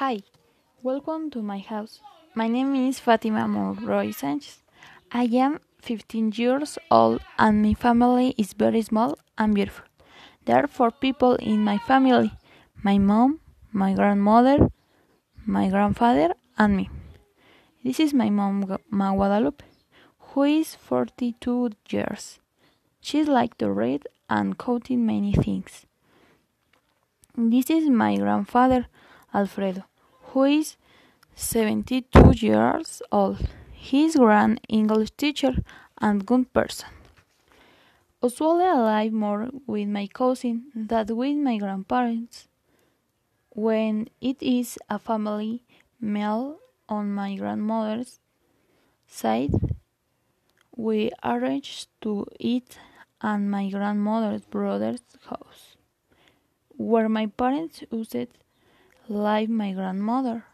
Hi, welcome to my house. My name is Fatima Monroy Sanchez. I am 15 years old and my family is very small and beautiful. There are four people in my family my mom, my grandmother, my grandfather, and me. This is my mom, Ma Guadalupe, who is 42 years. She likes to read and counting many things. This is my grandfather, Alfredo, who is 72 years old. He is grand English teacher and good person. Usually I live more with my cousin than with my grandparents. When it is a family meal on my grandmother's side, we arrange to eat at my grandmother's brother's house, where my parents used live my grandmother